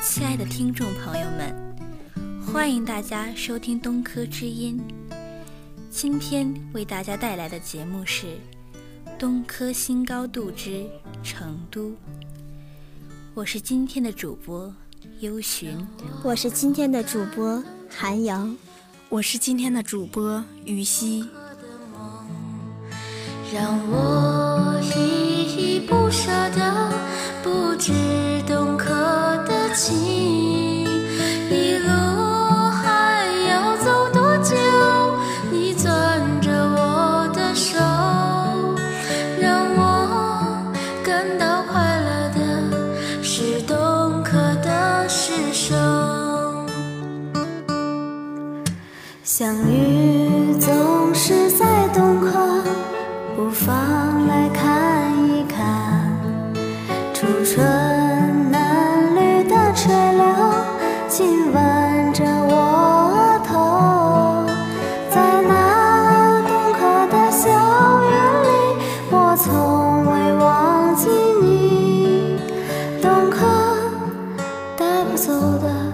亲爱的听众朋友们，欢迎大家收听东科之音。今天为大家带来的节目是《东科新高度之成都》。我是今天的主播优寻，我是今天的主播韩阳，我是今天的主播于西。让我依依不舍的，不知东客的情，一路还要走多久？你攥着我的手，让我感到快乐的是懂可的是手。走的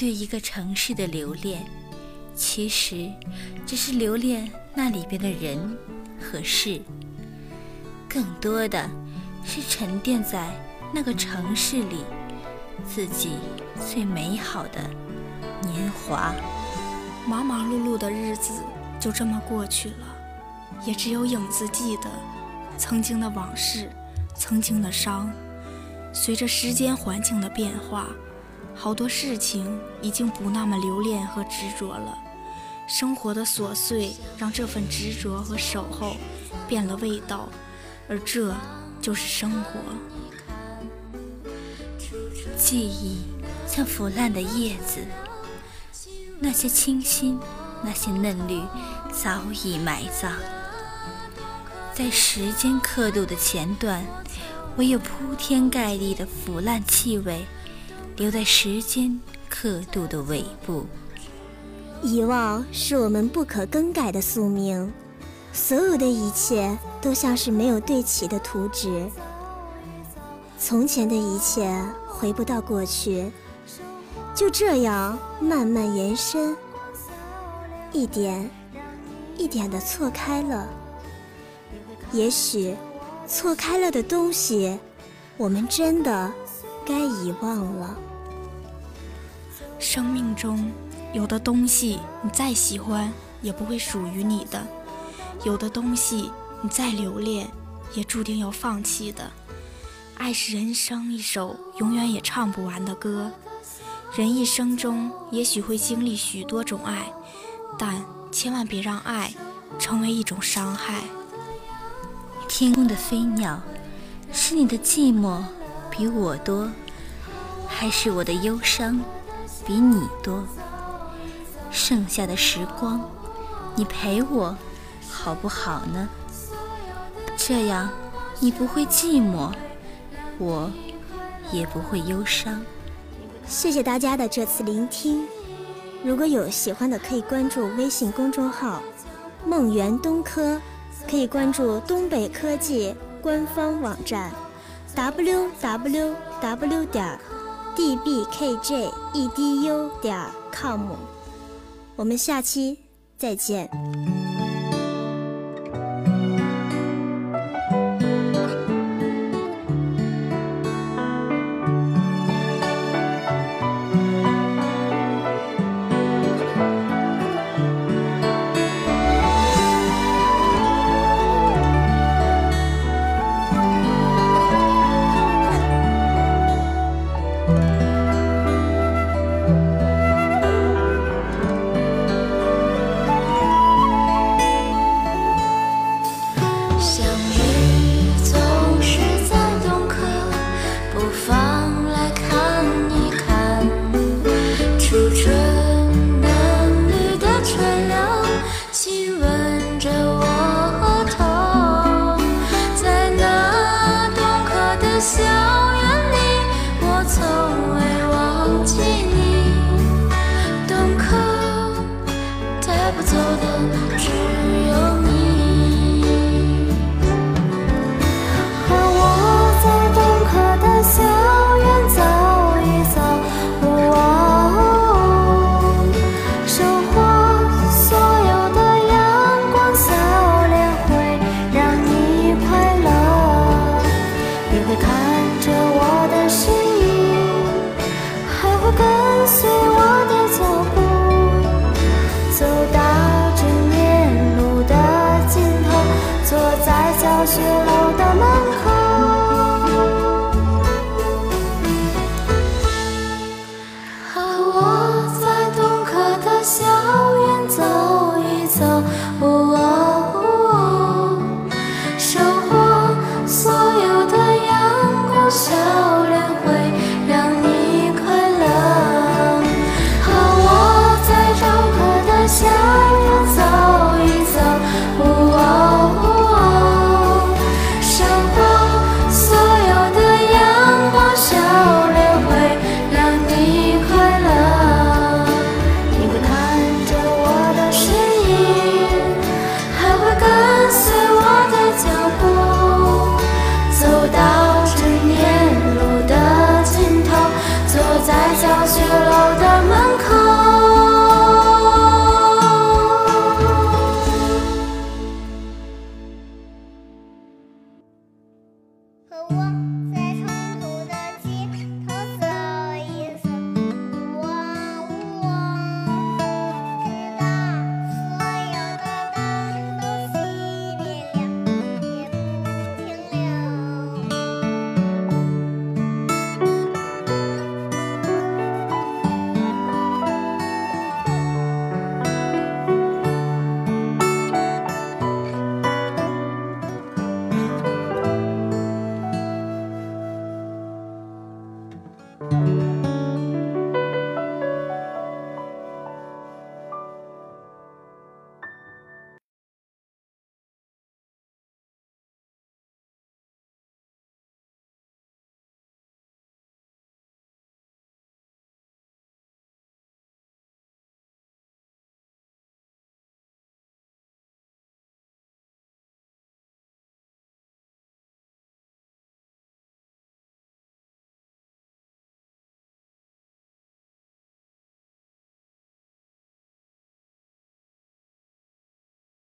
对一个城市的留恋，其实只是留恋那里边的人和事，更多的是沉淀在那个城市里自己最美好的年华。忙忙碌碌的日子就这么过去了，也只有影子记得曾经的往事，曾经的伤。随着时间环境的变化，好多事情已经不那么留恋和执着了。生活的琐碎让这份执着和守候变了味道，而这就是生活。记忆像腐烂的叶子，那些清新，那些嫩绿，早已埋葬。在时间刻度的前段，唯有铺天盖地的腐烂气味，留在时间刻度的尾部。遗忘是我们不可更改的宿命，所有的一切都像是没有对齐的图纸。从前的一切回不到过去，就这样慢慢延伸，一点一点的错开了。也许，错开了的东西，我们真的该遗忘了。生命中有的东西，你再喜欢也不会属于你的；有的东西，你再留恋，也注定要放弃的。爱是人生一首永远也唱不完的歌。人一生中也许会经历许多种爱，但千万别让爱成为一种伤害。天空的飞鸟，是你的寂寞比我多，还是我的忧伤比你多？剩下的时光，你陪我好不好呢？这样，你不会寂寞，我也不会忧伤。谢谢大家的这次聆听。如果有喜欢的，可以关注微信公众号“梦圆东科”。可以关注东北科技官方网站 w w w 点 d b k j e d u 点 com。我们下期再见。